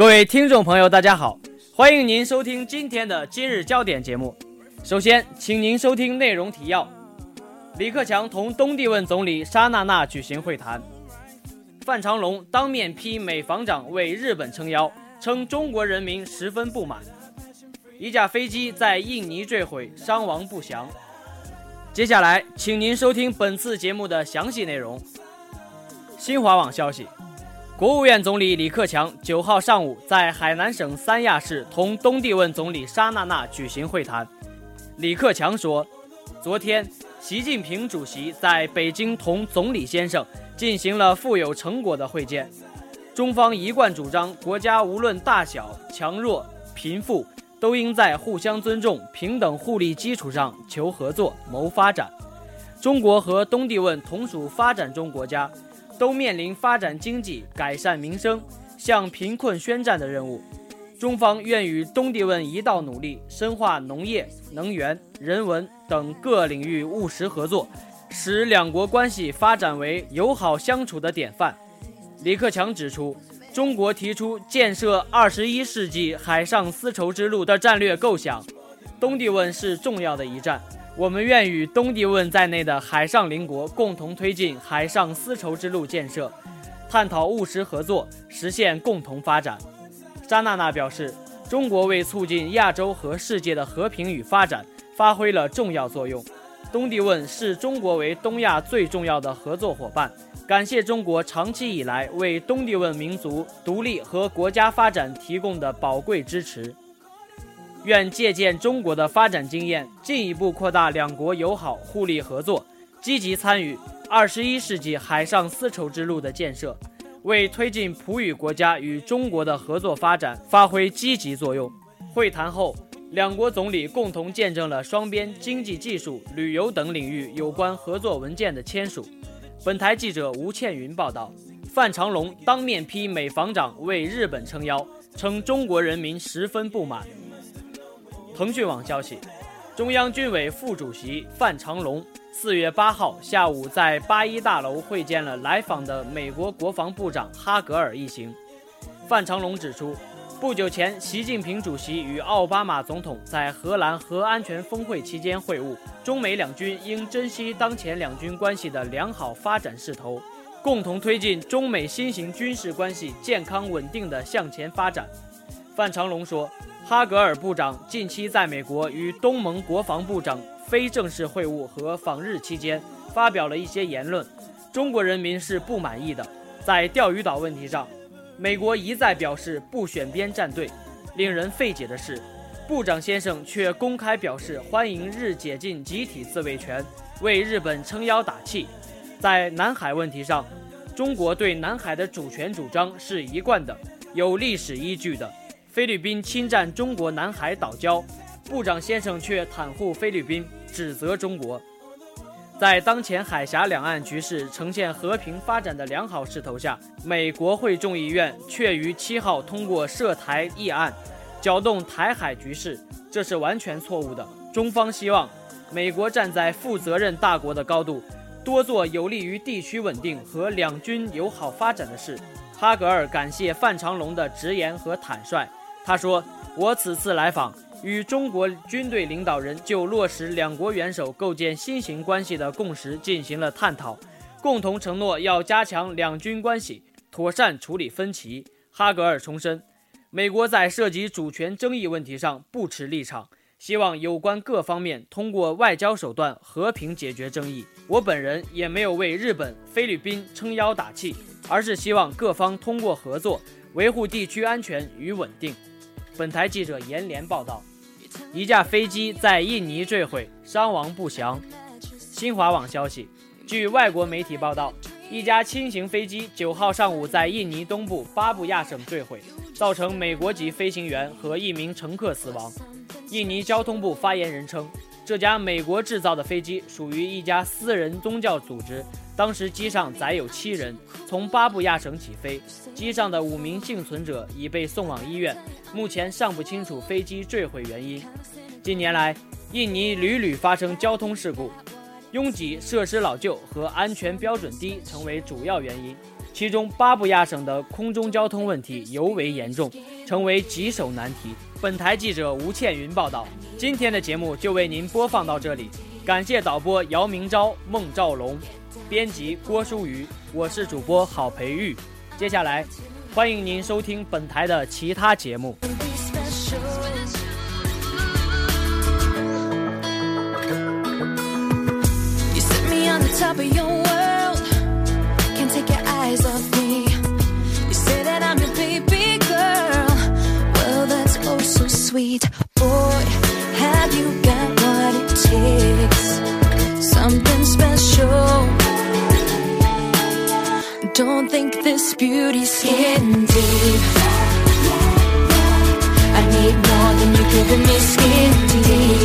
各位听众朋友，大家好，欢迎您收听今天的今日焦点节目。首先，请您收听内容提要：李克强同东帝汶总理沙娜娜举行会谈；范长龙当面批美防长为日本撑腰，称中国人民十分不满；一架飞机在印尼坠毁，伤亡不详。接下来，请您收听本次节目的详细内容。新华网消息。国务院总理李克强九号上午在海南省三亚市同东帝汶总理沙娜娜举行会谈。李克强说，昨天习近平主席在北京同总理先生进行了富有成果的会见。中方一贯主张，国家无论大小、强弱、贫富，都应在互相尊重、平等互利基础上求合作、谋发展。中国和东帝汶同属发展中国家。都面临发展经济、改善民生、向贫困宣战的任务。中方愿与东帝汶一道努力，深化农业、能源、人文等各领域务实合作，使两国关系发展为友好相处的典范。李克强指出，中国提出建设二十一世纪海上丝绸之路的战略构想，东帝汶是重要的一站。我们愿与东帝汶在内的海上邻国共同推进海上丝绸之路建设，探讨务实合作，实现共同发展。沙娜娜表示，中国为促进亚洲和世界的和平与发展发挥了重要作用。东帝汶视中国为东亚最重要的合作伙伴，感谢中国长期以来为东帝汶民族独立和国家发展提供的宝贵支持。愿借鉴中国的发展经验，进一步扩大两国友好互利合作，积极参与二十一世纪海上丝绸之路的建设，为推进葡语国家与中国的合作发展发挥积极作用。会谈后，两国总理共同见证了双边经济、技术、旅游等领域有关合作文件的签署。本台记者吴倩云报道。范长龙当面批美防长为日本撑腰，称中国人民十分不满。腾讯网消息，中央军委副主席范长龙四月八号下午在八一大楼会见了来访的美国国防部长哈格尔一行。范长龙指出，不久前习近平主席与奥巴马总统在荷兰核安全峰会期间会晤，中美两军应珍惜当前两军关系的良好发展势头，共同推进中美新型军事关系健康稳定的向前发展。范长龙说。哈格尔部长近期在美国与东盟国防部长非正式会晤和访日期间，发表了一些言论，中国人民是不满意的。在钓鱼岛问题上，美国一再表示不选边站队。令人费解的是，部长先生却公开表示欢迎日解禁集体自卫权，为日本撑腰打气。在南海问题上，中国对南海的主权主张是一贯的，有历史依据的。菲律宾侵占中国南海岛礁，部长先生却袒护菲律宾，指责中国。在当前海峡两岸局势呈现和平发展的良好势头下，美国会众议院却于七号通过涉台议案，搅动台海局势，这是完全错误的。中方希望美国站在负责任大国的高度，多做有利于地区稳定和两军友好发展的事。哈格尔感谢范长龙的直言和坦率。他说：“我此次来访，与中国军队领导人就落实两国元首构建新型关系的共识进行了探讨，共同承诺要加强两军关系，妥善处理分歧。”哈格尔重申，美国在涉及主权争议问题上不持立场，希望有关各方面通过外交手段和平解决争议。我本人也没有为日本、菲律宾撑腰打气，而是希望各方通过合作维护地区安全与稳定。本台记者严连报道，一架飞机在印尼坠毁，伤亡不详。新华网消息，据外国媒体报道，一架轻型飞机九号上午在印尼东部巴布亚省坠毁，造成美国籍飞行员和一名乘客死亡。印尼交通部发言人称。这架美国制造的飞机属于一家私人宗教组织，当时机上载有七人，从巴布亚省起飞。机上的五名幸存者已被送往医院，目前尚不清楚飞机坠毁原因。近年来，印尼屡屡发生交通事故，拥挤、设施老旧和安全标准低成为主要原因。其中巴布亚省的空中交通问题尤为严重，成为棘手难题。本台记者吴倩云报道。今天的节目就为您播放到这里，感谢导播姚明昭、孟兆龙，编辑郭淑瑜，我是主播郝培玉。接下来，欢迎您收听本台的其他节目。sweet boy. Have you got what it takes? Something special. Don't think this beauty's skin deep. I need more than you're giving me skin deep.